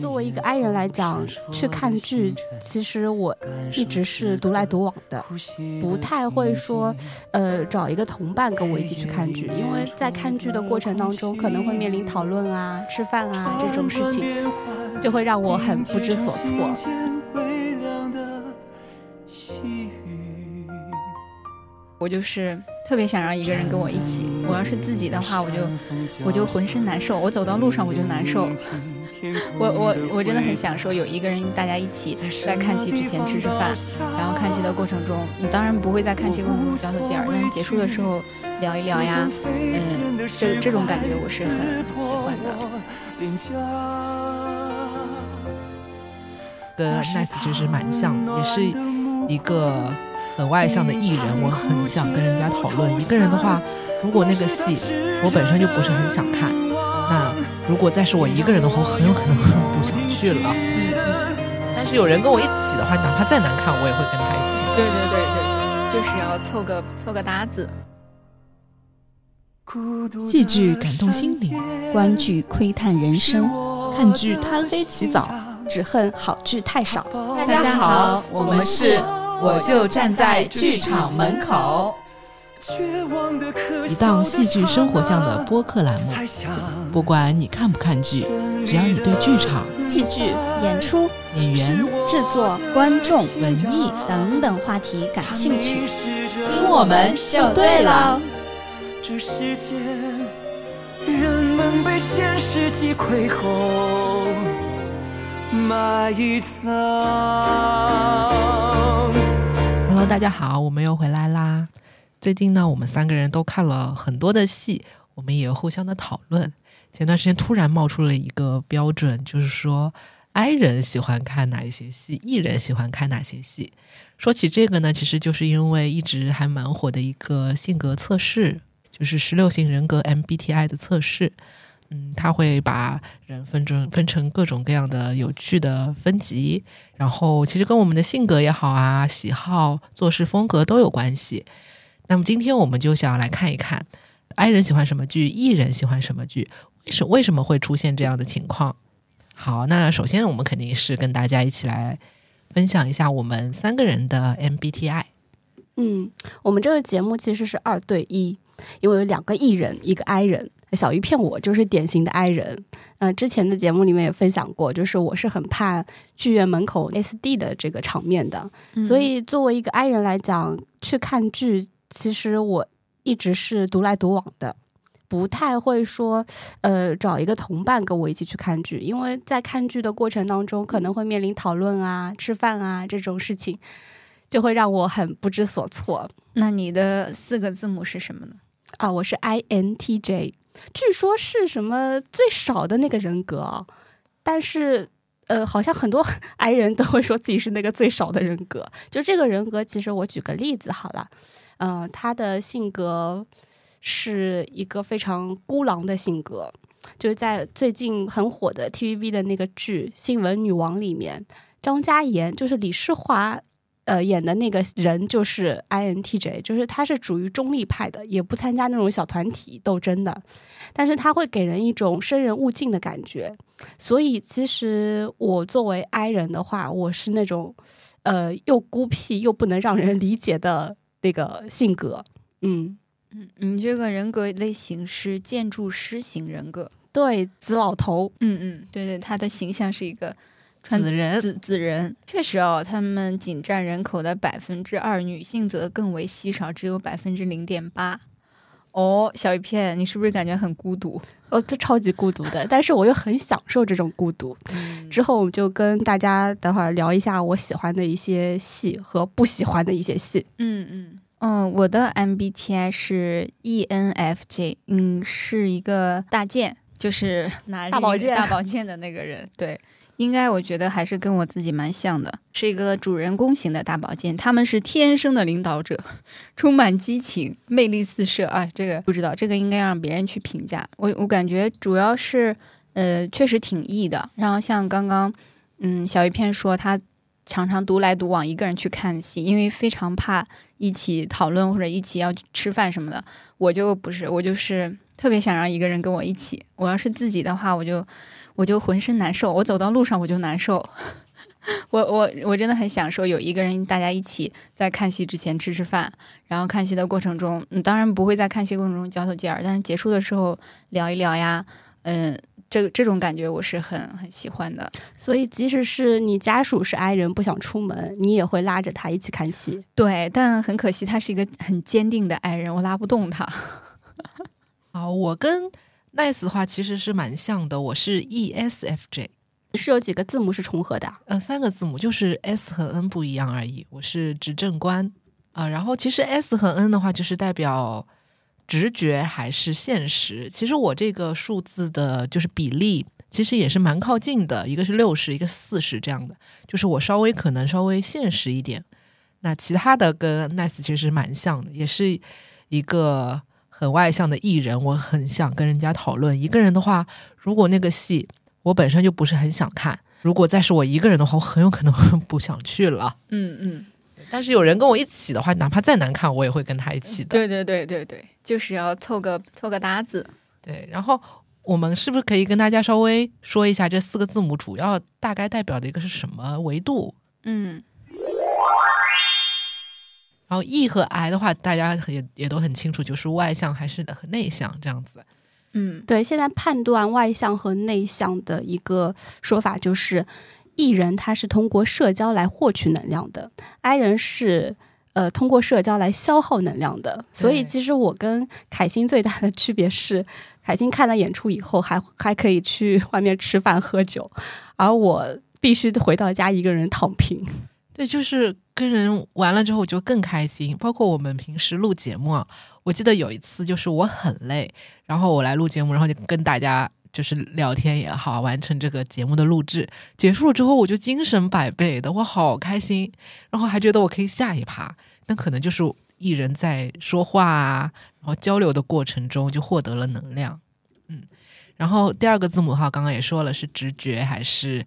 作为一个 I 人来讲，去看剧，其实我一直是独来独往的，不太会说，呃，找一个同伴跟我一起去看剧，因为在看剧的过程当中，可能会面临讨论啊、吃饭啊这种事情，就会让我很不知所措。我就是特别想让一个人跟我一起，我要是自己的话，我就我就浑身难受，我走到路上我就难受。我我我真的很享受有一个人大家一起在看戏之前吃吃饭，然后看戏的过程中，你当然不会在看戏过程中交头接耳，但是结束的时候聊一聊呀，嗯，这这种感觉我是很喜欢的。跟 Nice 其实蛮像，也是一个很外向的艺人，我很想跟人家讨论。一个人的话，如果那个戏我本身就不是很想看，那。如果再是我一个人的话，我很有可能不想去了。嗯嗯。但是有人跟我一起的话，哪怕再难看，我也会跟他一起。对对对对，就是要凑个凑个搭子。戏剧感动心灵，观剧窥探人生，看剧贪黑起早，只恨好剧太少。大家好，我们是我就站在剧场门口。一档戏剧生活向的播客栏目，不管你看不看剧，只要你对剧场、戏剧、演出、演员、制作、观众、文艺等等话题感兴趣，听我们就对了。这世界，人们被现实击溃后，埋藏。大家好，我们又回来啦。最近呢，我们三个人都看了很多的戏，我们也互相的讨论。前段时间突然冒出了一个标准，就是说，I 人喜欢看哪一些戏，E 人喜欢看哪些戏。说起这个呢，其实就是因为一直还蛮火的一个性格测试，就是十六型人格 MBTI 的测试。嗯，他会把人分成分成各种各样的有趣的分级，然后其实跟我们的性格也好啊、喜好、做事风格都有关系。那么今天我们就想要来看一看，I 人喜欢什么剧，E 人喜欢什么剧，为什为什么会出现这样的情况？好，那首先我们肯定是跟大家一起来分享一下我们三个人的 MBTI。嗯，我们这个节目其实是二对一，因为有两个 E 人，一个 I 人。小鱼骗我就是典型的 I 人。嗯，之前的节目里面也分享过，就是我是很怕剧院门口 SD 的这个场面的，所以作为一个 I 人来讲，去看剧。其实我一直是独来独往的，不太会说，呃，找一个同伴跟我一起去看剧，因为在看剧的过程当中，可能会面临讨论啊、吃饭啊这种事情，就会让我很不知所措。那你的四个字母是什么呢？啊，我是 INTJ，据说是什么最少的那个人格，但是，呃，好像很多 I 人都会说自己是那个最少的人格。就这个人格，其实我举个例子好了。嗯，他的性格是一个非常孤狼的性格，就是在最近很火的 TVB 的那个剧《新闻女王》里面，张嘉妍就是李诗华呃演的那个人，就是 INTJ，就是他是属于中立派的，也不参加那种小团体斗争的，但是他会给人一种生人勿近的感觉。所以其实我作为 I 人的话，我是那种呃又孤僻又不能让人理解的。那个性格，嗯嗯，你这个人格类型是建筑师型人格，对，紫老头，嗯嗯，对对，他的形象是一个紫人，紫紫人，确实哦，他们仅占人口的百分之二，女性则更为稀少，只有百分之零点八。哦，小一片，你是不是感觉很孤独？哦，这超级孤独的，但是我又很享受这种孤独。之后我们就跟大家等会儿聊一下我喜欢的一些戏和不喜欢的一些戏。嗯嗯嗯，我的 MBTI 是 ENFJ，嗯，是一个大剑，就是拿大宝剑大宝剑的那个人，对。应该我觉得还是跟我自己蛮像的，是一个主人公型的大宝剑。他们是天生的领导者，充满激情，魅力四射啊！这个不知道，这个应该让别人去评价。我我感觉主要是，呃，确实挺 E 的。然后像刚刚，嗯，小鱼片说他常常独来独往，一个人去看戏，因为非常怕一起讨论或者一起要吃饭什么的。我就不是，我就是特别想让一个人跟我一起。我要是自己的话，我就我就浑身难受，我走到路上我就难受。我我我真的很享受有一个人，大家一起在看戏之前吃吃饭，然后看戏的过程中，嗯，当然不会在看戏过程中交头接耳，但是结束的时候聊一聊呀，嗯，这这种感觉我是很很喜欢的。所以，即使是你家属是 I 人不想出门，你也会拉着他一起看戏。对，但很可惜，他是一个很坚定的 I 人，我拉不动他。好，我跟 Nice 的话其实是蛮像的，我是 ESFJ。是有几个字母是重合的？呃，三个字母，就是 S 和 N 不一样而已。我是执政官啊，然后其实 S 和 N 的话，就是代表直觉还是现实。其实我这个数字的，就是比例，其实也是蛮靠近的，一个是六十，一个四十这样的。就是我稍微可能稍微现实一点。那其他的跟 Nice 其实蛮像的，也是一个很外向的艺人。我很想跟人家讨论。一个人的话，如果那个戏。我本身就不是很想看，如果再是我一个人的话，我很有可能会 不想去了。嗯嗯，但是有人跟我一起的话，哪怕再难看，我也会跟他一起的。对对对对对，就是要凑个凑个搭子。对，然后我们是不是可以跟大家稍微说一下这四个字母主要大概代表的一个是什么维度？嗯，然后 E 和 I 的话，大家也也都很清楚，就是外向还是内向这样子。嗯，对，现在判断外向和内向的一个说法就是，，E 人他是通过社交来获取能量的，I 人是呃通过社交来消耗能量的。所以其实我跟凯欣最大的区别是，凯欣看了演出以后还还可以去外面吃饭喝酒，而我必须回到家一个人躺平。对，就是跟人完了之后就更开心。包括我们平时录节目啊，我记得有一次就是我很累，然后我来录节目，然后就跟大家就是聊天也好，完成这个节目的录制。结束了之后，我就精神百倍的，我好开心，然后还觉得我可以下一趴。那可能就是艺人在说话啊，然后交流的过程中就获得了能量。嗯，然后第二个字母号，刚刚也说了是直觉还是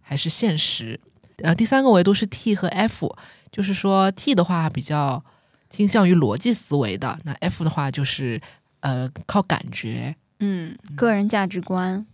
还是现实。呃，第三个维度是 T 和 F，就是说 T 的话比较倾向于逻辑思维的，那 F 的话就是呃靠感觉，嗯，个人价值观。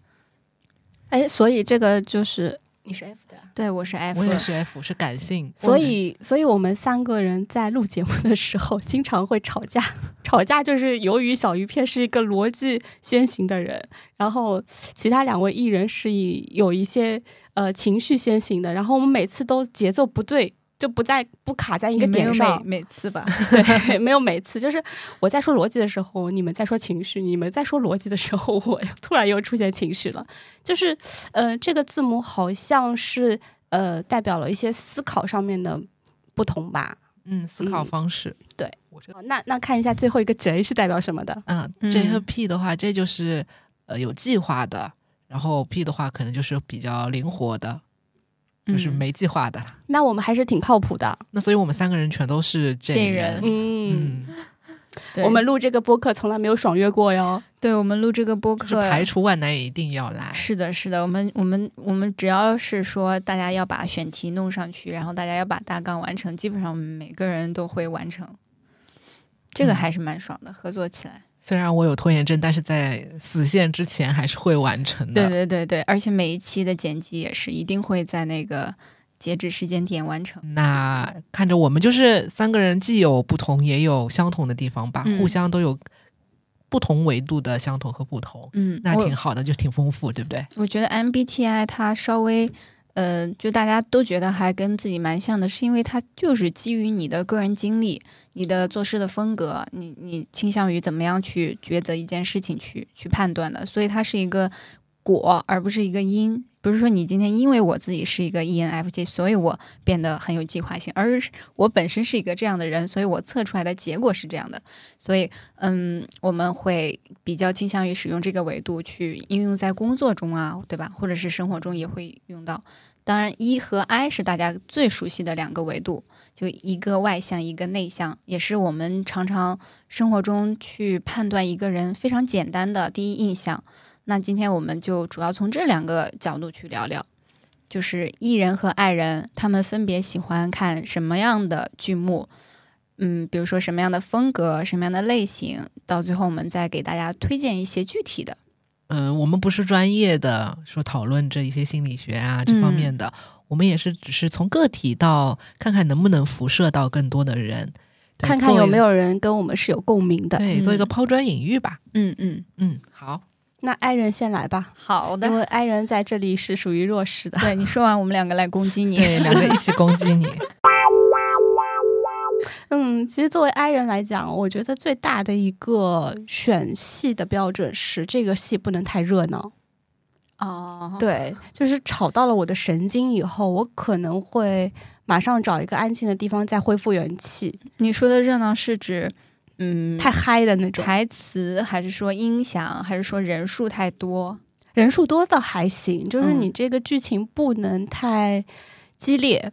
哎，所以这个就是你是 F 的，对，我是 F，我也是 F，是感性。所以，所以我们三个人在录节目的时候经常会吵架，吵架就是由于小鱼片是一个逻辑先行的人，然后其他两位艺人是以有一些。呃，情绪先行的，然后我们每次都节奏不对，就不在不卡在一个点上。每次吧，对，没有每次，就是我在说逻辑的时候，你们在说情绪；你们在说逻辑的时候，我突然又出现情绪了。就是，呃，这个字母好像是呃代表了一些思考上面的不同吧？嗯，思考方式。对，那那看一下最后一个 J 是代表什么的？嗯，J 和 P 的话，这就是呃有计划的。然后 P 的话，可能就是比较灵活的，就是没计划的。那我们还是挺靠谱的。那所以我们三个人全都是这人。嗯，我们录这个播客从来没有爽约过哟。对我们录这个播客，排除万难也一定要来。是的，是的，我们我们我们只要是说大家要把选题弄上去，然后大家要把大纲完成，基本上每个人都会完成。这个还是蛮爽的，合作起来。虽然我有拖延症，但是在死线之前还是会完成的。对对对对，而且每一期的剪辑也是一定会在那个截止时间点完成。那看着我们就是三个人，既有不同也有相同的地方吧，互相都有不同维度的相同和不同。嗯，那挺好的，就挺丰富，对不对？我觉得 MBTI 它稍微。嗯，就大家都觉得还跟自己蛮像的，是因为它就是基于你的个人经历、你的做事的风格，你你倾向于怎么样去抉择一件事情去去判断的，所以它是一个果而不是一个因。不是说你今天因为我自己是一个 ENFJ，所以我变得很有计划性，而我本身是一个这样的人，所以我测出来的结果是这样的。所以，嗯，我们会比较倾向于使用这个维度去应用在工作中啊，对吧？或者是生活中也会用到。当然，一和 I 是大家最熟悉的两个维度，就一个外向，一个内向，也是我们常常生活中去判断一个人非常简单的第一印象。那今天我们就主要从这两个角度去聊聊。就是艺人和爱人他们分别喜欢看什么样的剧目，嗯，比如说什么样的风格、什么样的类型，到最后我们再给大家推荐一些具体的。嗯，我们不是专业的，说讨论这一些心理学啊这方面的，我们也是只是从个体到看看能不能辐射到更多的人，看看有没。有人跟我们是有共鸣的。对，做一个嗯抛砖引玉吧。嗯嗯，嗯，好，那爱人先来吧，好的因为爱人在这里是属于弱势的。对你说完，我们两个来攻击你。对，两个一起攻击你。嗯，其实作为 I 人来讲，我觉得最大的一个选戏的标准是这个戏不能太热闹。哦，对，就是吵到了我的神经以后，我可能会马上找一个安静的地方再恢复元气。你说的热闹是指，嗯，太嗨的那种，台词，还是说音响，还是说人数太多？人数多倒还行，就是嗯你这个剧情不能太激烈，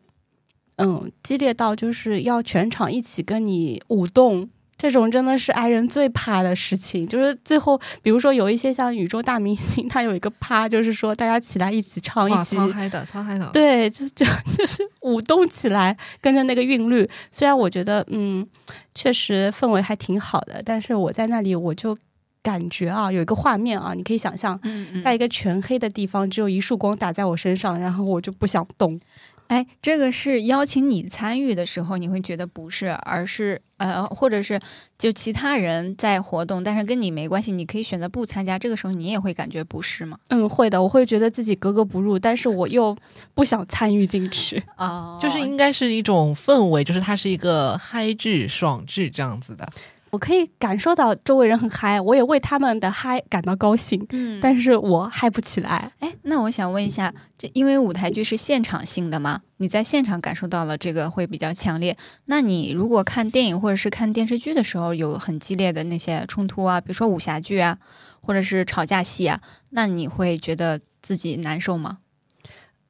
嗯，激烈到就是要全场一起跟你舞动。这种真的是 i 人最怕的事情，就是最后，比如说有一些像宇宙大明星，他有一个趴，就是说大家起来一起唱，一，起超嗨的，超嗨的。对，就就就是舞动起来，跟着那个韵律。虽然我觉得，嗯，确实氛围还挺好的，但是我在那里我就感觉啊，有一个画面啊，你可以想象，嗯在一个全黑的地方，只有一束光打在我身上，然后我就不想动。哎，这个是邀请你参与的时候，你会觉得不是，而是呃，或者是就其他人在活动，但是跟你没关系，你可以选择不参加。这个时候你也会感觉不适吗？嗯，会的，我会觉得自己格格不入，但是我又不想参与进去。哦就是应该是一种氛围，就是它是一个嗨剧、爽剧这样子的。我可以感受到周围人很嗨，我也为他们的嗨感到高兴，嗯，但是我嗨不起来。哎，那我想问一下，这因为舞台剧是现场性的嘛，你在现场感受到了这个会比较强烈。那你如果看电影或者是看电视剧的时候，有很激烈的那些冲突啊，比如说武侠剧啊，或者是吵架戏啊，那你会觉得自己难受吗？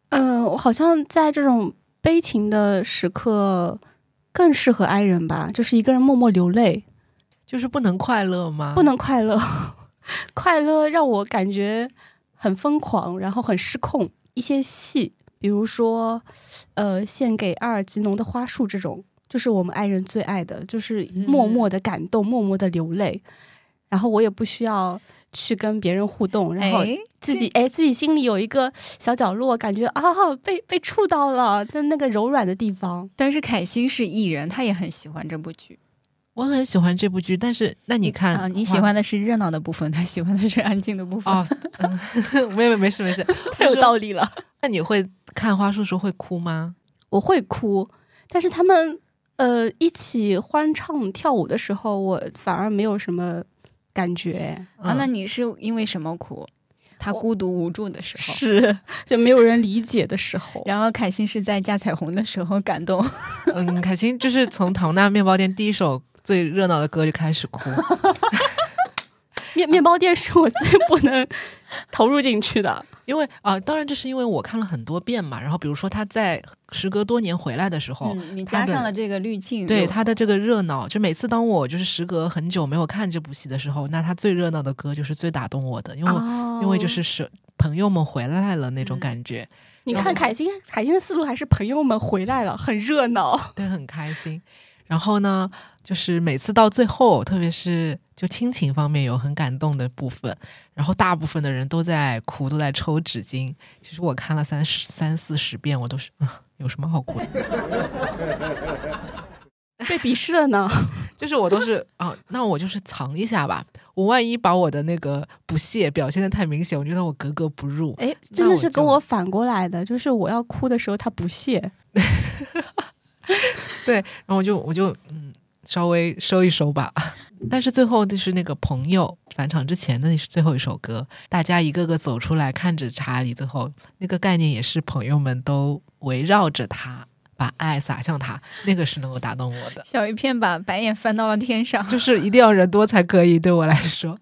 嗯、我好像在这种悲情的时刻更适合哀人吧，就是一个人默默流泪，就是不能快乐吗？不能快乐，快乐让我感觉很疯狂，然后很失控。一些戏，比如说，呃，献给阿尔吉农的花束这种，就是我们爱人最爱的，就是默默的感动，默默的流泪。然后我也不需要去跟别人互动，然后哎自己哎自己心里有一个小角落，感觉啊被被触到了，在那个柔软的地方。但是凯欣是艺人，他也很喜欢这部剧。我很喜欢这部剧，但是那你看，啊，你喜欢的是热闹的部分，他喜欢的是安静的部分。哦，嗯没有没事没事，太有道理了。那你会看花束的时候会哭吗？我会哭，但是他们呃一起欢唱跳舞的时候，我反而没有什么感觉。啊，嗯那你是因为什么哭？他孤独无助的时候。是，就没有人理解的时候。然后凯欣是在架彩虹的时候感动。嗯，凯欣就是从唐纳面包店第一首最热闹的歌就开始哭。面面包店是我最不能投入进去的。因为啊、当然这是因为我看了很多遍嘛。然后比如说他在时隔多年回来的时候，嗯，你加上了这个滤镜，对他的这个热闹，就每次当我就是时隔很久没有看这部戏的时候，那他最热闹的歌就是最打动我的，因为、哦因为就是是朋友们回来了那种嗯感觉，你看凯欣，凯欣的思路还是朋友们回来了，很热闹。对，很开心。然后呢，就是每次到最后，特别是就亲情方面有很感动的部分，然后大部分的人都在哭，都在抽纸巾。其实我看了三十三四十遍，我都是、嗯、有什么好哭的？被鄙视了呢？就是我都是啊，那我就是藏一下吧。我万一把我的那个不屑表现的太明显，我觉得我格格不入。哎，真的是跟我反过来的，就是我要哭的时候他不屑。对然后我就我就嗯，稍微收一收吧。但是最后就是那个朋友返场之前的那是最后一首歌，大家一个个走出来看着查理，最后那个概念也是朋友们都围绕着他，把爱洒向他，那个是能够打动我的。小鱼片把白眼翻到了天上。就是一定要人多才可以，对我来说。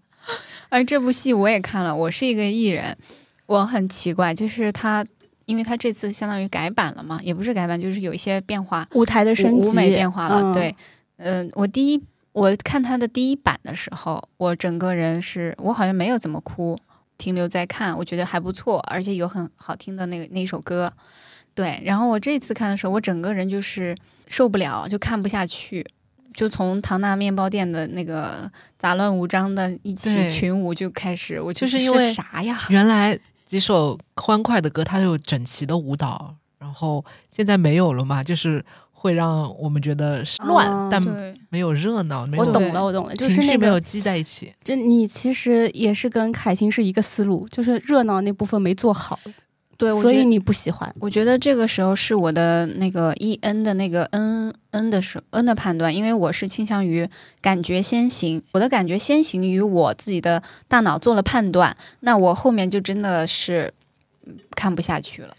而这部戏我也看了，我是一个艺人，我很奇怪，就是他，因为他这次相当于改版了嘛，也不是改版，就是有一些变化，舞台的升级，舞舞美变化了。嗯对，嗯、我第一我看他的第一版的时候，我整个人是我好像没有怎么哭，停留在看，我觉得还不错，而且有很好听的那个那一首歌。对，然后我这次看的时候，我整个人就是受不了，就看不下去。就从唐纳面包店的那个杂乱无章的一起群舞就开始，我就是因为啥呀？原来几首欢快的歌，它有整齐的舞蹈，然后现在没有了嘛，就是会让我们觉得是乱，哦但，没有热闹，没有我懂了，我懂了，就情是那个，绪没有积在一起。就你其实也是跟凯欣是一个思路，就是热闹那部分没做好，对，所以你不喜欢。我觉得这个时候是我的那个 E N 的那个 N N 的时 N 的判断，因为我是倾向于感觉先行，我的感觉先行于我自己的大脑做了判断，那我后面就真的是嗯看不下去了。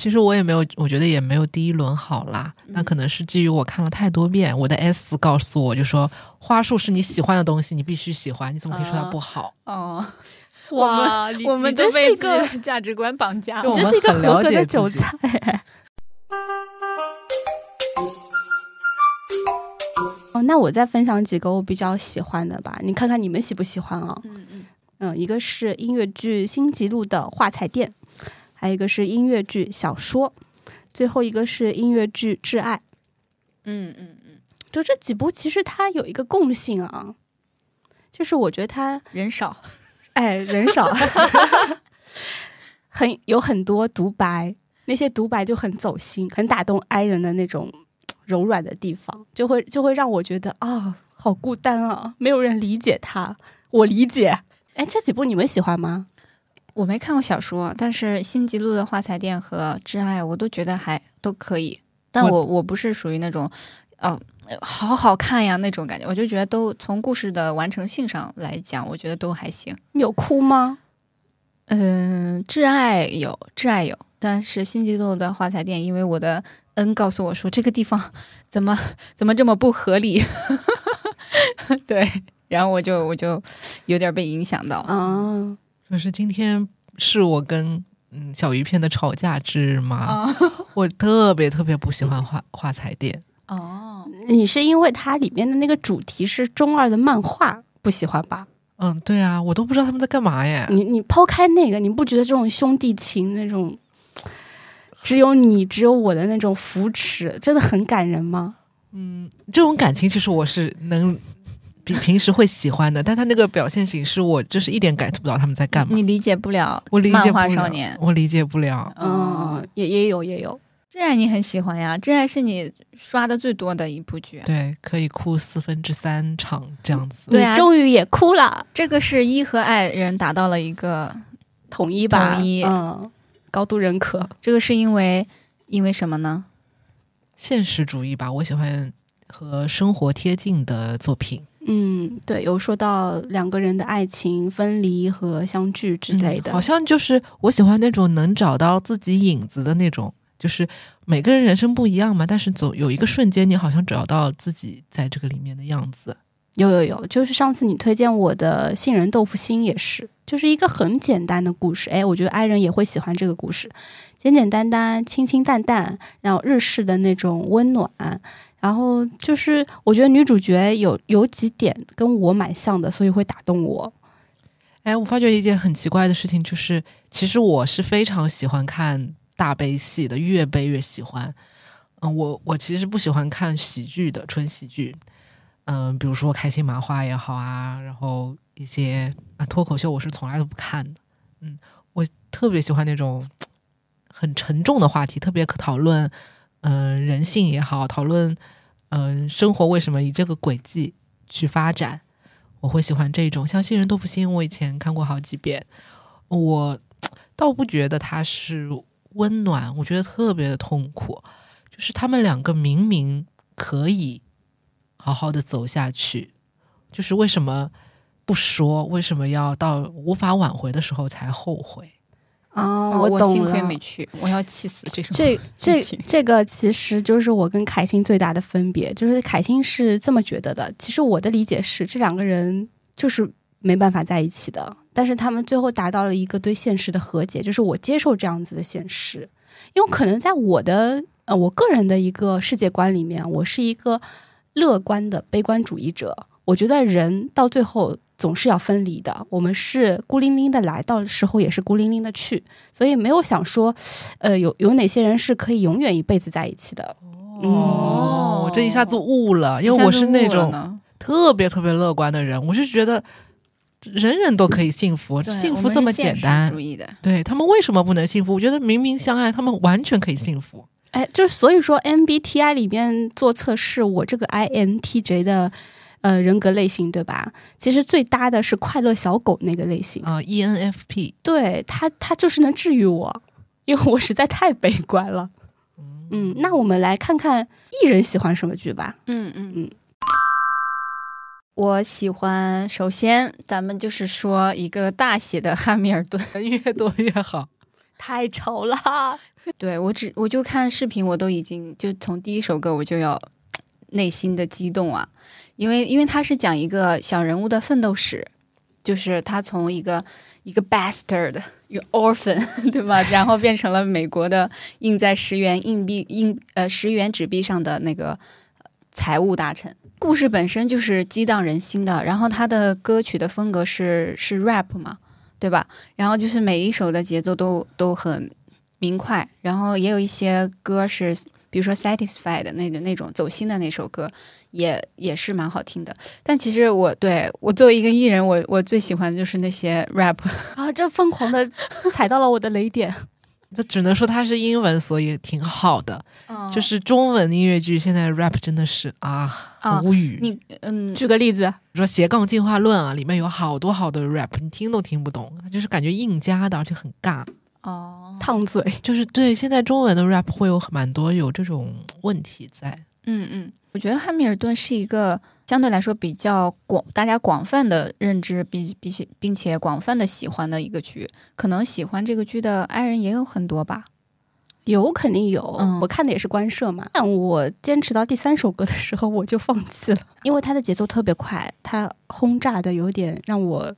其实我也没有，我觉得也没有第一轮好啦。嗯那可能是基于我看了太多遍，我的 S 告诉我就说，花束是你喜欢的东西，你必须喜欢，你怎么可以说它不好？哦，哇，我们真是一个，价值观绑架就我真是一个合格的韭菜。哦，那我再分享几个我比较喜欢的吧，你看看你们喜不喜欢啊？嗯嗯，嗯，一个是音乐剧《星级路的画材店》，还有一个是音乐剧《小说》，最后一个是音乐剧《挚爱》。嗯嗯嗯，就这几部，其实它有一个共性啊，就是我觉得它人少，哎人少，很有很多独白，那些独白就很走心，很打动 i 人的那种柔软的地方，就会就会让我觉得啊，好孤单啊，没有人理解他，我理解。哎，这几部你们喜欢吗？我没看过小说，但是新吉路的画材店和挚爱我都觉得还都可以，但我我我不是属于那种，哦、好好看呀那种感觉，我就觉得都从故事的完成性上来讲，我觉得都还行。你有哭吗？嗯，挚爱有，挚爱有，但是新吉路的画材店，因为我的恩告诉我说这个地方怎么怎么这么不合理，对，然后我就我就有点被影响到。啊，就是今天是我跟嗯小鱼片的吵架之日嘛，啊 我特别特别不喜欢画画彩店。哦，你是因为它里面的那个主题是中二的漫画不喜欢吧？嗯，对啊，我都不知道他们在干嘛耶。你你抛开那个，你不觉得这种兄弟情那种只有你只有我的那种扶持，真的很感人吗？嗯这种感情其实我是能比平时会喜欢的，但他那个表现形式，我就是一点 get 不到他们在干嘛。你理解不了我理解不了画少年，我理解不了。嗯，也也有也有，真爱你很喜欢呀，真爱是你刷的最多的一部剧，对，可以哭四分之三场这样子。对啊终于也哭了，这个是一和爱人达到了一个，统一吧，统一嗯，高度认可。这个是因为因为什么呢？现实主义吧，我喜欢和生活贴近的作品嗯，对，有说到两个人的爱情分离和相聚之类的，嗯好像就是我喜欢那种能找到自己影子的那种，就是每个人人生不一样嘛，但是总有一个瞬间，你好像找到自己在这个里面的样子。有有有，就是上次你推荐我的《杏仁豆腐心》也是，就是一个很简单的故事。哎，我觉得爱人也会喜欢这个故事，简简单单、清清淡淡，然后日式的那种温暖。然后就是我觉得女主角有有几点跟我蛮像的，所以会打动我。哎，我发觉一件很奇怪的事情，就是其实我是非常喜欢看大悲戏的，越悲越喜欢。嗯，我我其实不喜欢看喜剧的纯喜剧，嗯，比如说开心麻花也好啊，然后一些啊脱口秀我是从来都不看的。嗯，我特别喜欢那种很沉重的话题，特别可讨论，嗯、人性也好，讨论嗯、生活为什么以这个轨迹去发展。我会喜欢这种，像《杏仁豆腐心》，我以前看过好几遍，我倒不觉得它是温暖，我觉得特别的痛苦。就是他们两个明明可以好好的走下去，就是为什么不说？为什么要到无法挽回的时候才后悔？啊、哦我懂幸亏没去，我要气死这种。这这这个其实就是我跟凯欣最大的分别，就是凯欣是这么觉得的，其实我的理解是这两个人就是没办法在一起的，但是他们最后达到了一个对现实的和解，就是我接受这样子的现实，因为可能在我的呃我个人的一个世界观里面，我是一个乐观的悲观主义者，我觉得人到最后总是要分离的，我们是孤零零的来，到时候也是孤零零的去，所以没有想说，呃，有有哪些人是可以永远一辈子在一起的。哦，我这一下子悟了，因为我是那种特别特别乐观的人，我是觉得人人都可以幸福，幸福这么简单。对他们为什么不能幸福？我觉得明明相爱，他们完全可以幸福。哎，就所以说 MBTI 里面做测试，我这个 INTJ 的呃人格类型，对吧？其实最搭的是快乐小狗那个类型啊，ENFP。对他，他就是能治愈我，因为我实在太悲观了。嗯，那我们来看看艺人喜欢什么剧吧。嗯嗯嗯，我喜欢，首先咱们就是说一个大写的汉密尔顿，越多越好，太丑了。对我只我就看视频，我都已经就从第一首歌我就要内心的激动啊，因为因为他是讲一个小人物的奋斗史，就是他从一个一个 bastard 一个 orphan 对吧，然后变成了美国的印在十元硬币硬呃十元纸币上的那个财务大臣。故事本身就是激荡人心的，然后他的歌曲的风格是是 rap 嘛，对吧？然后就是每一首的节奏都都很。明快，然后也有一些歌是，比如说《Satisfied》那个那种走心的那首歌，也也是蛮好听的。但其实我对我作为一个艺人，我我最喜欢的就是那些 rap 啊，这疯狂的 踩到了我的雷点。这只能说它是英文，所以挺好的。就是中文音乐剧现在 rap 真的是啊无语。你嗯，举个例子，比如说《斜杠进化论》啊，里面有好多好多 rap，你听都听不懂，就是感觉硬加的，而且很尬。哦，烫嘴就是对。现在中文的 rap 会有蛮多有这种问题在。嗯嗯，我觉得汉密尔顿是一个相对来说比较广，大家广泛的认知，比比且并且广泛的喜欢的一个剧。可能喜欢这个剧的爱人也有很多吧？有，肯定有。我看的也是官摄嘛。但我坚持到第三首歌的时候，我就放弃了，因为它的节奏特别快，它轰炸的有点让我。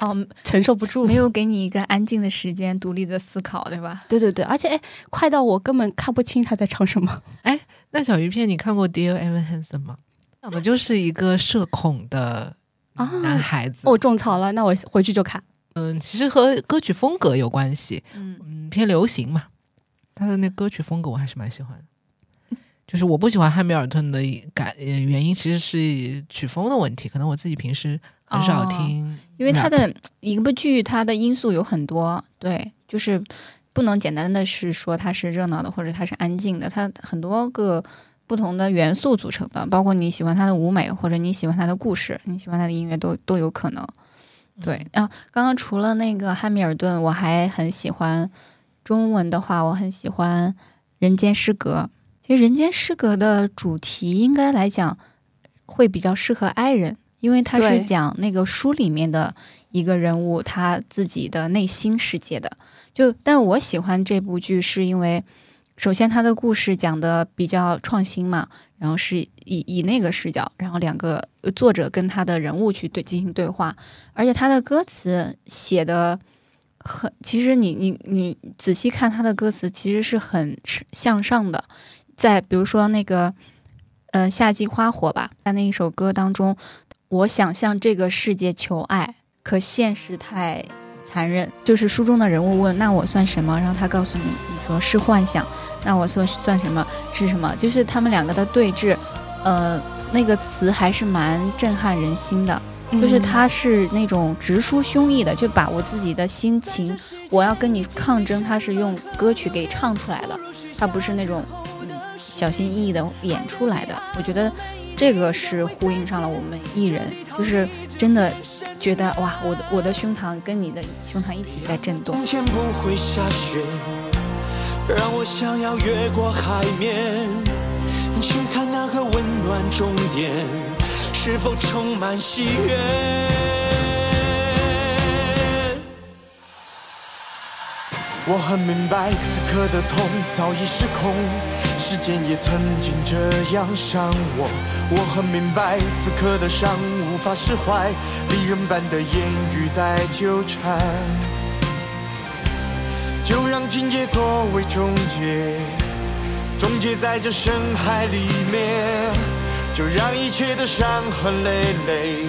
哦，承受不住，没有给你一个安静的时间，独立的思考，对吧？对对对，而且哎，快到我根本看不清他在唱什么。哎，那小鱼片你看过《Dear Evan Hansen》吗？讲的就是一个社恐的男孩子。我种草了，那我回去就看。嗯，其实和歌曲风格有关系。嗯嗯，偏流行嘛。他的那歌曲风格我还是蛮喜欢的。就是我不喜欢汉密尔顿的感原因，其实是曲风的问题。可能我自己平时。很少听，因为它的一部剧，它的因素有很多，对，就是不能简单的是说它是热闹的或者它是安静的，它很多个不同的元素组成的，包括你喜欢它的舞美或者你喜欢它的故事，你喜欢它的音乐都都有可能。对，啊刚刚除了那个汉密尔顿，我还很喜欢中文的话，我很喜欢《人间失格》。其实《人间失格》的主题应该来讲会比较适合爱人。因为他是讲那个书里面的一个人物他自己的内心世界的，就但我喜欢这部剧是因为，首先他的故事讲的比较创新嘛，然后是以以那个视角，然后两个作者跟他的人物去对进行对话，而且他的歌词写的很，其实你你你仔细看他的歌词，其实是很向上的，在比如说那个呃夏季花火吧，在那一首歌当中。我想向这个世界求爱，可现实太残忍。就是书中的人物问：“那我算什么？”然后他告诉你：“你说是幻想。”那我算算什么？是什么？就是他们两个的对峙，呃，那个词还是蛮震撼人心的。就是他是那种直抒胸臆的，就把我自己的心情，我要跟你抗争，他是用歌曲给唱出来的，他不是那种小心翼翼的演出来的。我觉得。这个是呼应上了我们艺人，就是真的觉得哇，我的我的胸膛跟你的胸膛一起在震动。天不会下雪，让我想要越过海面，去看那个温暖终点是否充满喜悦。我很明白，此刻的痛早已失控。时间也曾经这样伤我，我很明白，此刻的伤无法释怀，利刃般的言语在纠缠。就让情节作为终结，终结在这深海里面。就让一切的伤痕累累，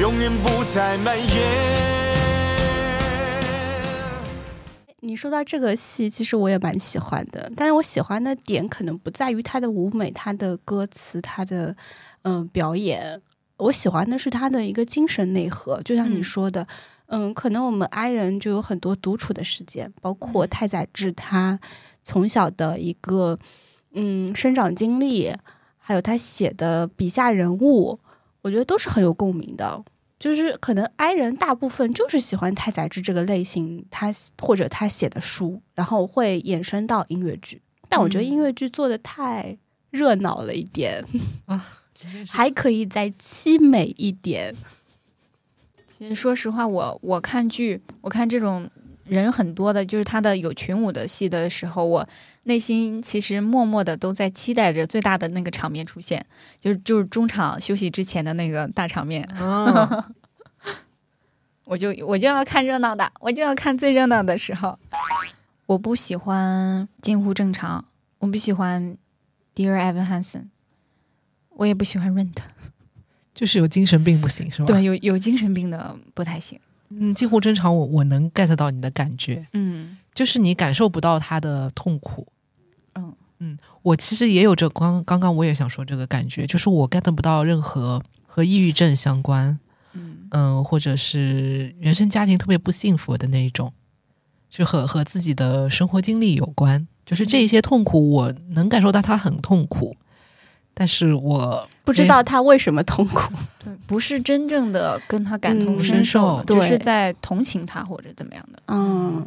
永远不再蔓延。你说到这个戏，其实我也蛮喜欢的，但是我喜欢的点可能不在于它的舞美、它的歌词、它的嗯、呃表演，我喜欢的是它的一个精神内核。就像你嗯说的，嗯可能我们 i 人就有很多独处的时间，包括嗯太宰治他从小的一个嗯生长经历，还有他写的笔下人物，我觉得都是很有共鸣的。就是可能 i 人大部分就是喜欢太宰治这个类型，他或者他写的书，然后会衍生到音乐剧。但我觉得音乐剧做的太热闹了一点，还可以再凄美一点。其实说实话，我我看剧，我看这种人很多的，就是他的有群舞的戏的时候，我内心其实默默的都在期待着最大的那个场面出现，就是就是中场休息之前的那个大场面，嗯，我就我就要看热闹的，我就要看最热闹的时候。我不喜欢近乎正常，我不喜欢 Dear Evan Hansen，我也不喜欢 Rent，就是有精神病不行是吧？，对，有有精神病的不太行。嗯，近乎正常我，我能 get 到你的感觉，嗯就是你感受不到他的痛苦。嗯嗯，我其实也有这刚刚刚我也想说这个感觉，就是我 get 不到任何和抑郁症相关，嗯嗯，或者是原生家庭特别不幸福的那一种，就和和自己的生活经历有关。就是这一些痛苦，我能感受到他很痛苦，但是我不知道他为什么痛苦。对，不是真正的跟他感同嗯身受，对只是在同情他或者怎么样的。嗯，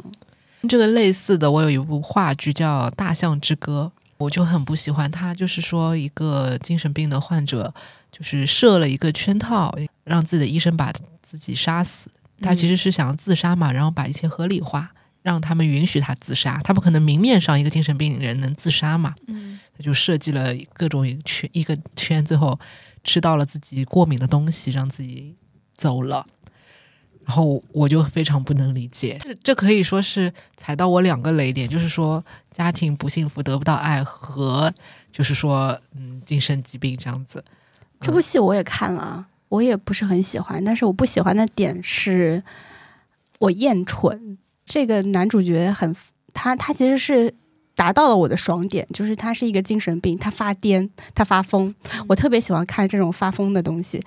这个类似的，我有一部话剧叫《大象之歌》，我就很不喜欢它。就是说，一个精神病的患者，就是设了一个圈套，让自己的医生把自己杀死。他其实是想要自杀嘛，然后把一切合理化，让他们允许他自杀。他不可能明面上一个精神病人能自杀嘛，嗯他就设计了各种圈一个圈，最后吃到了自己过敏的东西，让自己走了。然后我就非常不能理解，这这可以说是踩到我两个雷点，就是说家庭不幸福、得不到爱和就是说嗯精神疾病这样子。这部戏我也看了，我也不是很喜欢，但是我不喜欢的点是，我厌蠢。这个男主角很，他他其实是达到了我的爽点，就是他是一个精神病，他发癫，他发疯，我特别喜欢看这种发疯的东西，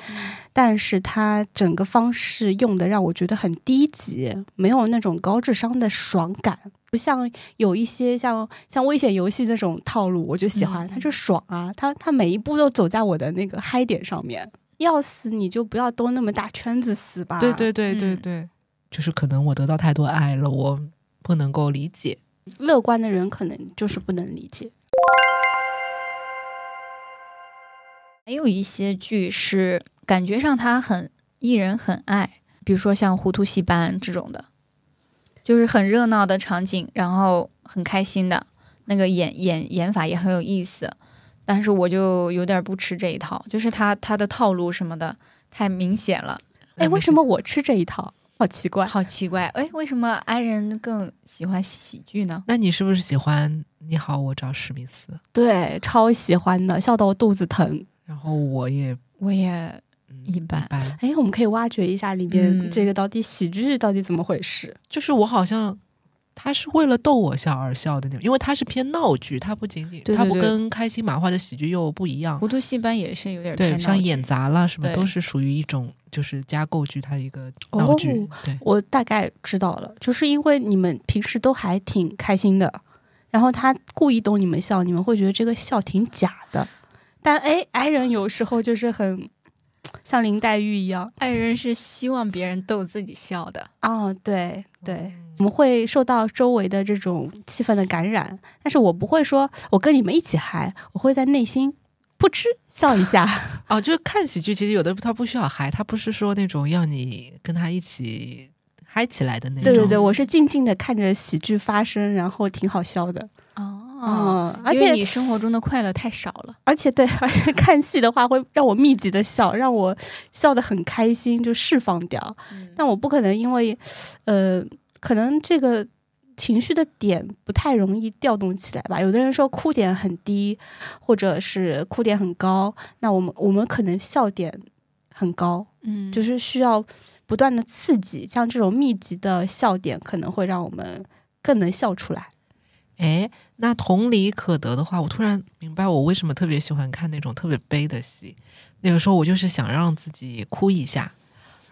但是他整个方式用的让我觉得很低级，没有那种高智商的爽感。不像有一些像像危险游戏那种套路，我就喜欢，嗯他就爽啊，他他每一步都走在我的那个嗨点上面。要死你就不要兜那么大圈子死吧。对对对对嗯对，就是可能我得到太多爱了，我不能够理解。乐观的人可能就是不能理解。还有一些剧是感觉上他很艺人很爱，比如说像《糊涂戏班》这种的，就是很热闹的场景，然后很开心的那个演演演法也很有意思，但是我就有点不吃这一套，就是他他的套路什么的太明显了，哎，为什么我吃这一套？好奇怪。好奇怪，哎，为什么 i 人更喜欢喜剧呢？那你是不是喜欢《你好，我找史密斯》？对，超喜欢的，笑到我肚子疼。然后我也我也嗯一般般，哎，我们可以挖掘一下里边嗯这个到底喜剧到底怎么回事？就是我好像他是为了逗我笑而笑的那种，因为他是偏闹剧，他不仅仅对对对他不跟开心麻花的喜剧又不一样，糊涂戏班也是有点对，像演砸了什么都是属于一种就是加构剧它的一个闹剧，哦对，我大概知道了，就是因为你们平时都还挺开心的，然后他故意逗你们笑，你们会觉得这个笑挺假的。但哎，爱人有时候就是很像林黛玉一样，爱人是希望别人逗自己笑的。哦，对对，我们会受到周围的这种气氛的感染，但是我不会说我跟你们一起嗨，我会在内心噗嗤笑一下。哦，就是看喜剧，其实有的他不需要嗨，他不是说那种要你跟他一起嗨起来的那种，对对对，我是静静的看着喜剧发生，然后挺好笑的。哦嗯，而因为且你生活中的快乐太少了。而且对，而且 看戏的话会让我密集的笑，让我笑得很开心，就释放掉。但我不可能因为，呃，可能这个情绪的点不太容易调动起来吧。有的人说哭点很低，或者是哭点很高，那我们我们可能笑点很高，嗯就是需要不断的刺激，像这种密集的笑点可能会让我们更能笑出来。哎，那同理可得的话，我突然明白我为什么特别喜欢看那种特别悲的戏。那个时候我就是想让自己哭一下，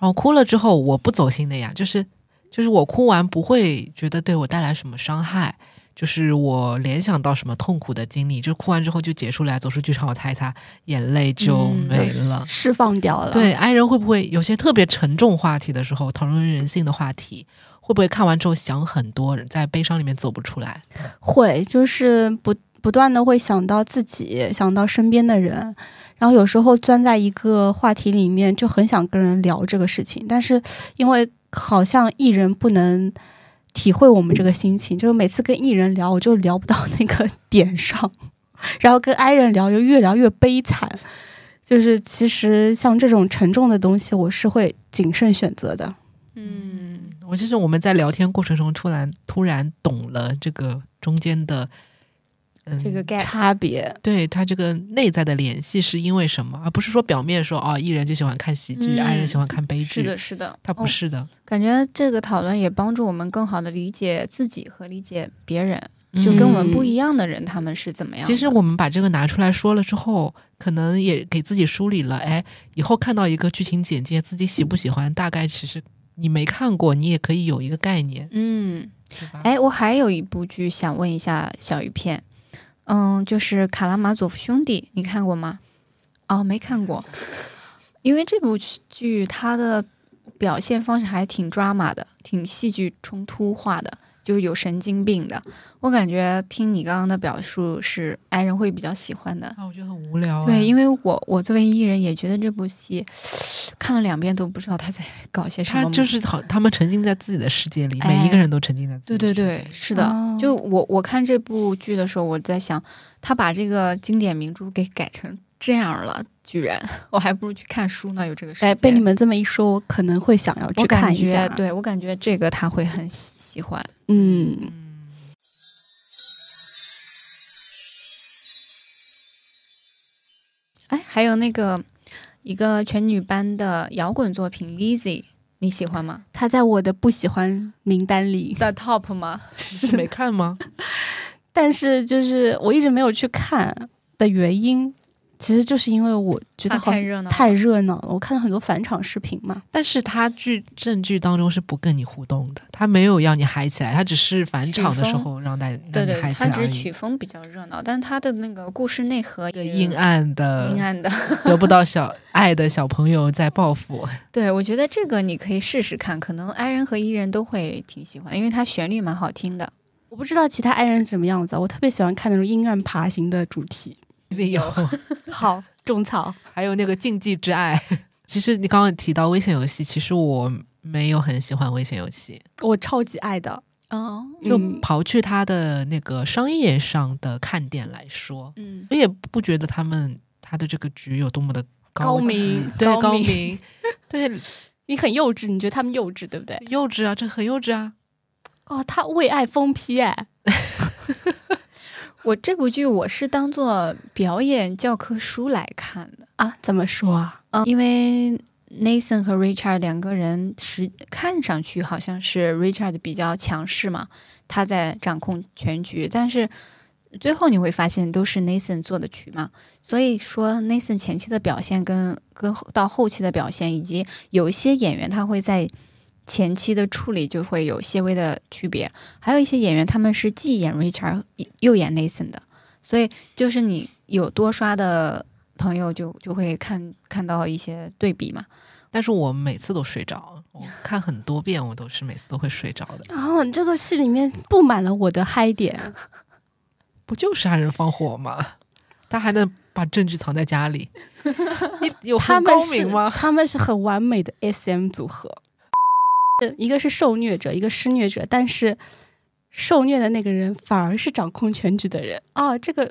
然后哭了之后我不走心的呀，就是就是我哭完不会觉得对我带来什么伤害，就是我联想到什么痛苦的经历，就是哭完之后就结束了，走出剧场我擦一擦眼泪就嗯没了。释放掉了，对，爱人会不会有些特别沉重话题的时候，讨论人性的话题，会不会看完之后想很多，在悲伤里面走不出来？会就是不不断的会想到自己，想到身边的人，然后有时候钻在一个话题里面，就很想跟人聊这个事情，但是因为好像艺人不能体会我们这个心情，就是每次跟艺人聊，我就聊不到那个点上，然后跟 i 人聊又越聊越悲惨。就是其实像这种沉重的东西，我是会谨慎选择的。嗯我就是我们在聊天过程中突然突然懂了这个中间的，这个 gap 差别，对他这个内在的联系是因为什么，而不是说表面说哦，艺人就喜欢看喜剧，嗯爱人喜欢看悲剧，是的，，是的，他不哦是的，感觉这个讨论也帮助我们更好的理解自己和理解别人，就跟我们不一样的人他们是怎么样其实我们把这个拿出来说了之后，可能也给自己梳理了，哎，以后看到一个剧情简介，自己喜不喜欢，大概其实你没看过，你也可以有一个概念，嗯，对吧？哎，我还有一部剧想问一下小鱼片，嗯，就是《卡拉马佐夫兄弟》，你看过吗？哦，没看过，因为这部剧它的表现方式还挺 drama 的，挺戏剧冲突化的，就是有神经病的。我感觉听你刚刚的表述是爱人会比较喜欢的。啊，我觉得很无聊、对，因为为我我作为艺人也觉得这部戏看了两遍都不知道他在搞些什么。他就是好，他们沉浸在自己的世界里，哎每一个人都沉浸在自己对对的世界里。对，是的。哦就我我看这部剧的时候，我在想，他把这个经典名著给改成这样了，居然，我还不如去看书呢。有这个时间，哎，被你们这么一说，我可能会想要去看一下。，对我感觉这个他会很喜喜欢。嗯，哎，还有那个一个全女班的摇滚作品《Lizzy》，你喜欢吗？她在我的不喜欢名单里，在 Top 吗？是没看吗？但是就是我一直没有去看的原因，其实就是因为我觉得好像太热闹了太热闹了。我看了很多返场视频嘛，但是他剧正剧当中是不跟你互动的，他没有要你嗨起来，他只是返场的时候让大让你对对，它只是嗨起来而已。曲风比较热闹，但是它的那个故事内核也阴暗的、阴暗的。得不到小爱的小朋友在报复。对，我觉得这个你可以试试看，可能 i 人和 e 人都会挺喜欢，因为它旋律蛮好听的。我不知道其他爱人是什么样子啊，我特别喜欢看那种阴暗爬行的主题。一定有，好，种草。还有那个禁忌之爱。其实你刚刚提到危险游戏，其实我没有很喜欢危险游戏，我超级爱的，哦，就嗯刨去它的那个商业上的看点来说，嗯，我也不觉得他们他的这个局有多么的高明对高明。高明，对。你很幼稚，你觉得他们幼稚对不对？幼稚啊，这很幼稚啊。哦，他为爱疯批哎，我这部剧我是当做表演教科书来看的，啊，怎么说啊？嗯，因为 Nathan 和 Richard 两个人是看上去好像是 Richard 比较强势嘛，他在掌控全局，但是最后你会发现都是 Nathan 做的局嘛，所以说 Nathan 前期的表现跟跟到后期的表现，以及有一些演员他会在前期的处理就会有些微的区别，还有一些演员他们是既演 Richard 又演 Nathan 的，所以就是你有多刷的朋友就就会看看到一些对比嘛。但是我每次都睡着，我看很多遍，我都是每次都会睡着的。啊，这个戏里面布满了我的嗨点。不就杀人放火吗？他还能把证据藏在家里，你有很高他们是明吗？他们是很完美的 SM 组合，呃一个是受虐者，一个施虐者，但是受虐的那个人反而是掌控全局的人啊，这个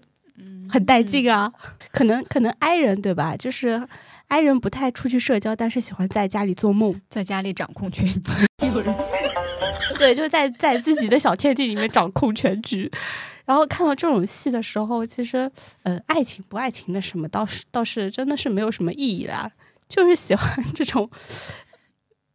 很带劲啊。可能可能 I 人对吧？就是 I 人不太出去社交，但是喜欢在家里做梦，在家里掌控全局 对，就在在自己的小天地里面掌控全局。然后看到这种戏的时候，其实呃，爱情不爱情的什么，倒是倒是真的是没有什么意义啦。就是喜欢这种，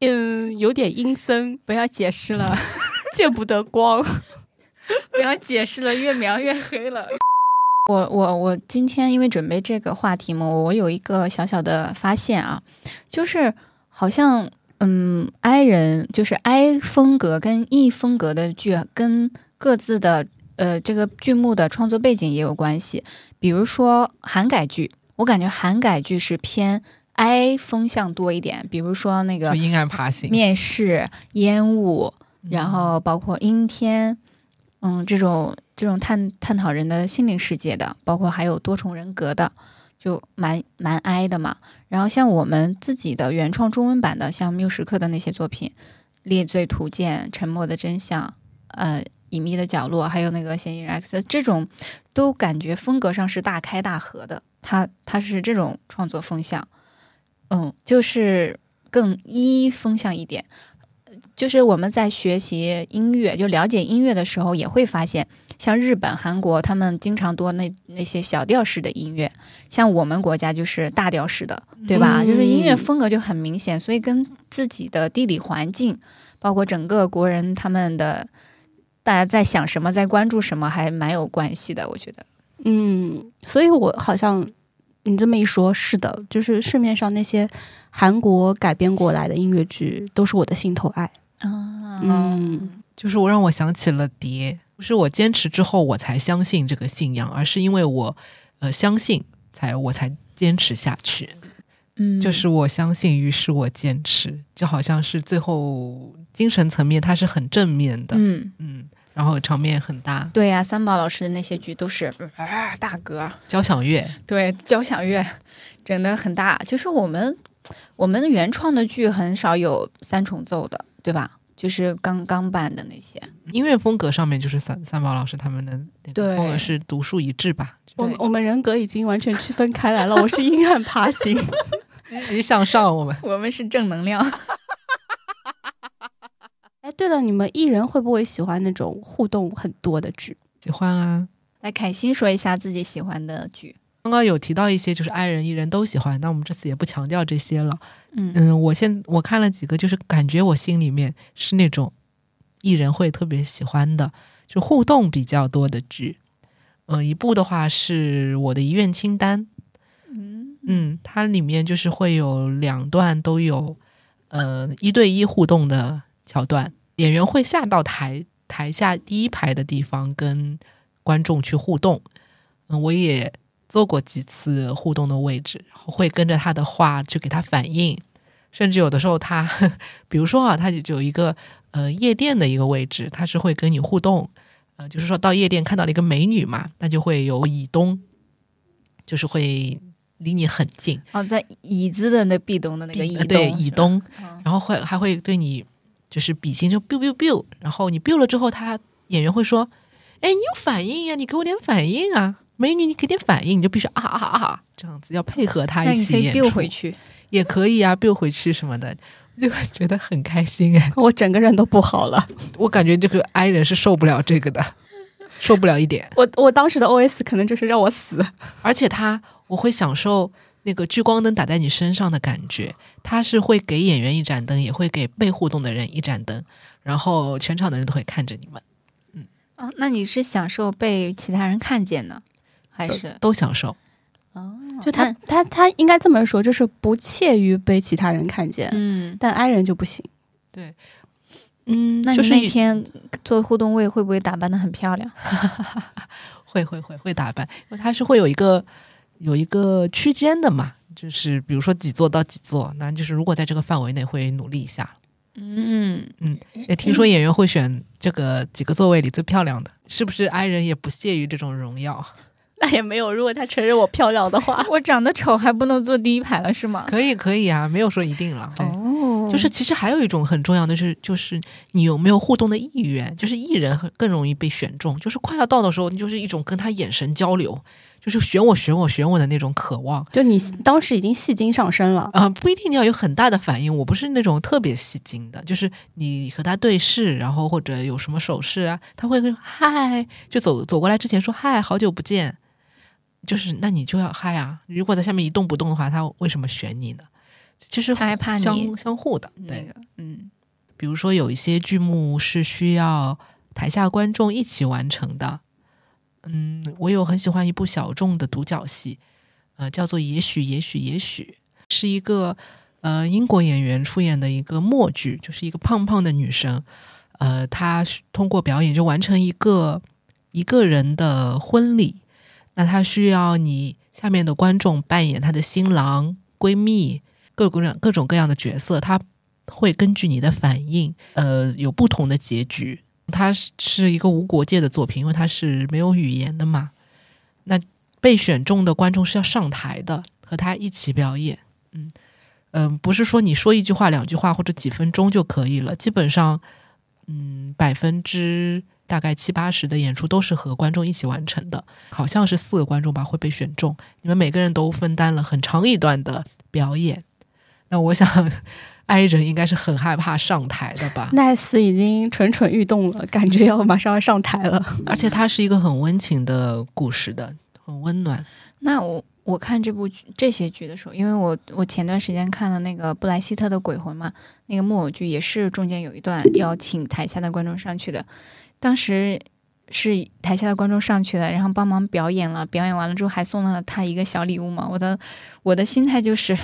嗯，有点阴森，不要解释了，见不得光。不要解释了，越描越黑了。我我我今天因为准备这个话题嘛，我有一个小小的发现啊，就是好像嗯，I 人就是 I 风格跟 E 风格的剧跟各自的呃这个剧目的创作背景也有关系。比如说韩改剧，我感觉韩改剧是偏 I 风向多一点，比如说那个阴暗爬行、面试、烟雾，然后包括阴天。嗯，这种这种探探讨人的心灵世界的，包括还有多重人格的，就蛮蛮哀的嘛。然后像我们自己的原创中文版的，像缪时刻的那些作品，《列罪图鉴》《沉默的真相》呃，《隐秘的角落》，还有那个《嫌疑人 X》，这种都感觉风格上是大开大合的。他他是这种创作风向，嗯，就是更一风向一点。就是我们在学习音乐，就了解音乐的时候，也会发现，像日本、韩国，他们经常多那那些小调式的音乐，像我们国家就是大调式的，对吧？就是音乐风格就很明显，所以跟自己的地理环境，包括整个国人他们的大家在想什么，在关注什么，还蛮有关系的。我觉得，嗯，所以我好像你这么一说，是的，就是市面上那些韩国改编过来的音乐剧，都是我的心头爱。啊，嗯，就是我让我想起了蝶，不是我坚持之后我才相信这个信仰，而是因为我呃相信才我才坚持下去。嗯，就是我相信，于是我坚持，就好像是最后精神层面它是很正面的，嗯，嗯，然后场面很大，对呀、三宝老师的那些剧都是啊大歌，交响乐，对，交响乐整的很大，就是我们我们原创的剧很少有三重奏的，对吧？就是刚刚版的那些，音乐风格上面就是三三宝老师他们的那个对。风格是独树一帜吧，我们我们人格已经完全区分开来了。我是阴暗爬行，积极向上，我们。我们是正能量。哎，对了，你们艺人会不会喜欢那种互动很多的剧？喜欢啊。来，凯欣说一下自己喜欢的剧。刚刚有提到一些就是爱人艺人都喜欢，那我们这次也不强调这些了。嗯嗯，我现我看了几个，就是感觉我心里面是那种艺人会特别喜欢的，就互动比较多的剧。嗯、一部的话是我的遗愿清单，嗯嗯，它里面就是会有两段都有呃一对一互动的桥段，演员会下到台台下第一排的地方跟观众去互动。嗯，我也做过几次互动的位置，会跟着他的话去给他反应，甚至有的时候他，比如说啊，他就有一个呃夜店的一个位置，他是会跟你互动，呃，就是说到夜店看到了一个美女嘛，那就会有以东，就是会离你很近，哦，在椅子的那壁咚的那个椅对以东，嗯。然后会还会对你就是比心就 biu biu biu，然后你 biu 了之后，他演员会说：“哎，你有反应呀，你给我点反应啊，美女，你给点反应，你就必须啊啊啊啊这样子，要配合他一起演 biu 出回去。也可以啊，biu 回去什么的，就觉得很开心哎，我整个人都不好了。我感觉这个 i 人是受不了这个的，受不了一点，我我当时的 OS 可能就是让我死。而且他我会享受。那个聚光灯打在你身上的感觉，他是会给演员一盏灯，也会给被互动的人一盏灯，然后全场的人都会看着你们。嗯哦，那你是享受被其他人看见呢，还是？都享受。哦，就他他他应该这么说，就是不怯于被其他人看见，嗯，但 I 人就不行。对嗯，那你就是那天做互动位会不会打扮的很漂亮？会会会会打扮，因为它是会有一个有一个区间的嘛，就是比如说几座到几座，那就是如果在这个范围内会努力一下。嗯嗯，也听说演员会选这个几个座位里最漂亮的，是不是？i 人也不屑于这种荣耀，那也没有，如果他承认我漂亮的话，我长得丑还不能坐第一排了是吗？可以可以啊，没有说一定了。对哦，就是其实还有一种很重要的是，就是你有没有互动的意愿，就是艺人很更容易被选中，就是快要到的时候，你就是一种跟他眼神交流，就是选我选我选我的那种渴望。就你当时已经戏精上身了。啊、不一定你要有很大的反应，我不是那种特别戏精的，就是你和他对视，然后或者有什么手势啊，他会跟嗨，就走走过来之前说嗨，好久不见，就是那你就要嗨啊！如果在下面一动不动的话，他为什么选你呢？其实他还怕你相相互的，那对。个，嗯比如说有一些剧目是需要台下观众一起完成的，嗯，我有很喜欢一部小众的独角戏，呃，叫做《也许也许也许》，是一个呃英国演员出演的一个默剧，就是一个胖胖的女生，呃，她通过表演就完成一个一个人的婚礼，那她需要你下面的观众扮演她的新郎、闺蜜，各种各样各种各样的角色，他会根据你的反应，呃，有不同的结局。它是是一个无国界的作品，因为它是没有语言的嘛。那被选中的观众是要上台的，和他一起表演。嗯嗯、不是说你说一句话、两句话或者几分钟就可以了，基本上，嗯，百分之大概七八十的演出都是和观众一起完成的。好像是四个观众吧会被选中，你们每个人都分担了很长一段的表演。那我想，i 人应该是很害怕上台的吧？奈斯已经蠢蠢欲动了，感觉要马上要上台了。而且它是一个很温情的故事的，很温暖。那我我看这部剧这些剧的时候，因为我我前段时间看了那个布莱希特的《鬼魂》嘛，那个木偶剧也是中间有一段要请台下的观众上去的，当时是台下的观众上去了，然后帮忙表演了，表演完了之后还送了他一个小礼物嘛。我的我的心态就是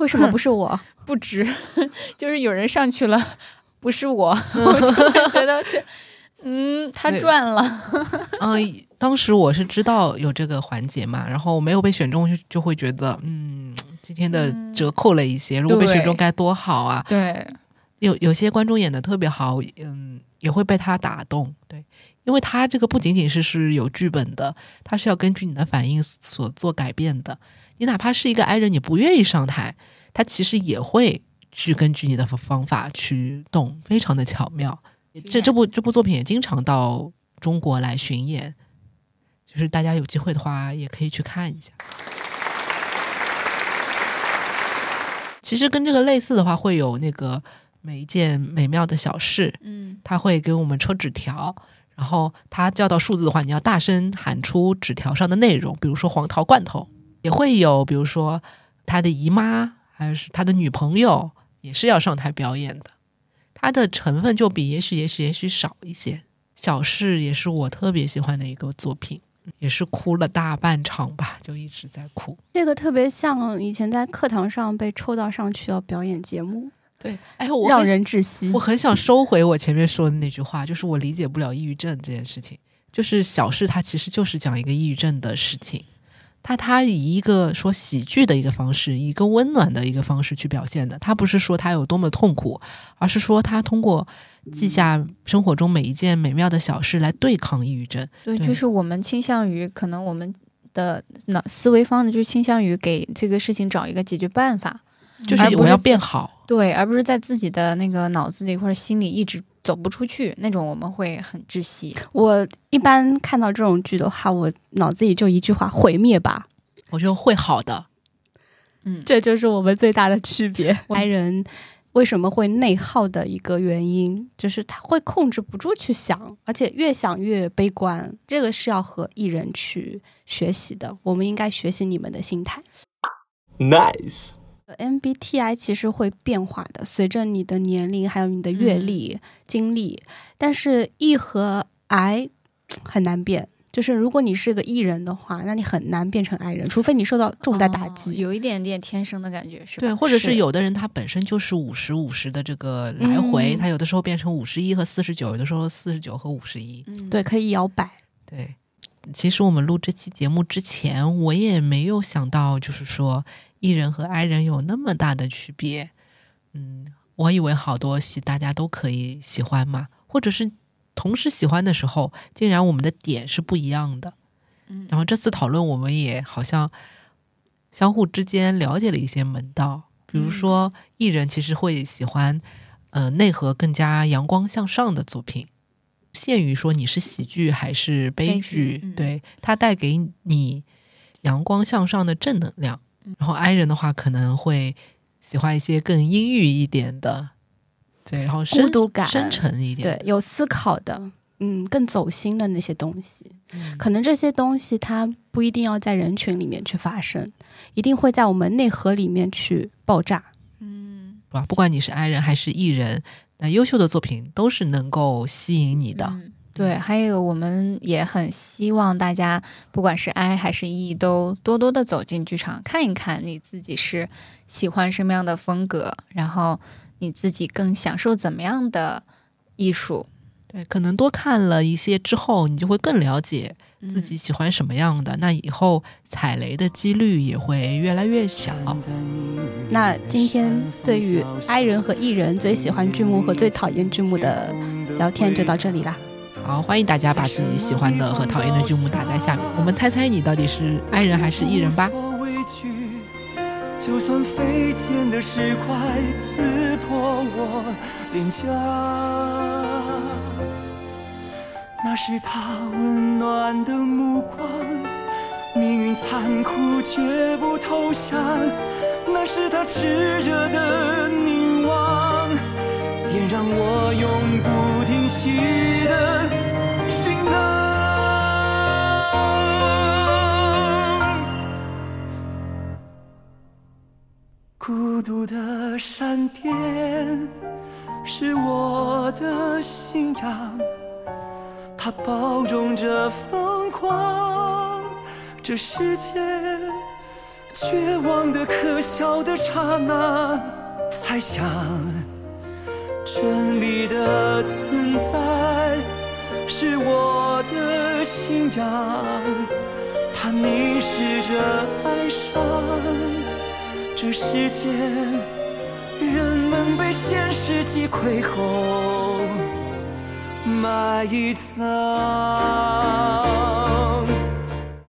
为什么不是我？不值，就是有人上去了，不是我，我就会觉得这。嗯，他赚了。嗯、当时我是知道有这个环节嘛，然后没有被选中就就会觉得，嗯，今天的折扣了一些，如果被选中该多好啊！对，有有些观众演的特别好，嗯，也会被他打动，对，因为他这个不仅仅是是有剧本的，他是要根据你的反应所做改变的。你哪怕是一个 i 人，你不愿意上台，他其实也会去根据你的方法去动，非常的巧妙。这这部这部作品也经常到中国来巡演，就是大家有机会的话也可以去看一下。其实跟这个类似的话，会有那个每一件美妙的小事，嗯他会给我们抽纸条，然后他叫到数字的话，你要大声喊出纸条上的内容，比如说黄桃罐头，也会有，比如说他的姨妈，还是他的女朋友，也是要上台表演的。他的成分就比也许也许也许少一些。小事也是我特别喜欢的一个作品，也是哭了大半场吧，就一直在哭。这个特别像以前在课堂上被抽到上去要表演节目，对，哎，我让人窒息我。很想收回我前面说的那句话，就是我理解不了抑郁症这件事情。就是小事，它其实就是讲一个抑郁症的事情。它它以一个说喜剧的一个方式，以一个温暖的一个方式去表现的。他不是说他有多么痛苦，而是说他通过记下生活中每一件美妙的小事来对抗抑郁症。对，对就是我们倾向于，可能我们的脑思维方式就倾向于给这个事情找一个解决办法，就是我要变好。对，而不是在自己的那个脑子里或者心里一直走不出去，那种我们会很窒息。我一般看到这种剧的话，我脑子里就一句话：毁灭吧。我觉得会好的。嗯，这就是我们最大的区别。我爱人为什么会内耗的一个原因，就是他会控制不住去想，而且越想越悲观。这个是要和艺人去学习的，我们应该学习你们的心态。Nice. MBTI 其实会变化的，随着你的年龄还有你的阅历、经历，但是 E 和 I 很难变。就是如果你是个 E 人的话，那你很难变成 I 人，除非你受到重大打击。哦有一点点天生的感觉，是吧？对，或者是是有的人他本身就是五十五十的这个来回，嗯他有的时候变成五十一和四十九，有的时候四十九和五十一。嗯，对，可以摇摆。对，其实我们录这期节目之前，我也没有想到，就是说 E 人和 I 人有那么大的区别。嗯，我以为好多戏大家都可以喜欢嘛，或者是同时喜欢的时候，竟然我们的点是不一样的。嗯然后这次讨论，我们也好像相互之间了解了一些门道，比如说艺人其实会喜欢呃内核更加阳光向上的作品，限于说你是喜剧还是悲悲剧，剧嗯对它带给你阳光向上的正能量。然后 I 人的话可能会喜欢一些更阴郁一点的，对，然后深孤独感深沉一点对，有思考的，嗯，更走心的那些东西，嗯可能这些东西它不一定要在人群里面去发生，一定会在我们内核里面去爆炸。吧？不管你是 I 人还是 E 人，那优秀的作品都是能够吸引你的。嗯对，还有我们也很希望大家，不管是 I 还是 E，都多多的走进剧场看一看，你自己是喜欢什么样的风格，然后你自己更享受怎么样的艺术。对，可能多看了一些之后，你就会更了解自己喜欢什么样的，那以后踩雷的几率也会越来越小。那今天对于 I 人和 E 人最喜欢剧目和最讨厌剧目的聊天就到这里啦。好，欢迎大家把自己喜欢的和讨厌的剧目打在下面，我们猜猜你到底是 I 人还是 E 人吧。就算飞溅的石块刺破我脸颊，那是他温暖的目光。命运残酷却不投降，那是他炽热的凝望，也让我永不停息的心脏。孤独的闪电是我的信仰，它包容着疯狂。这世界绝望的、可笑的刹那，猜想真理的存在是我的信仰，它凝视着哀伤。这世界，人们被现实击溃后埋葬。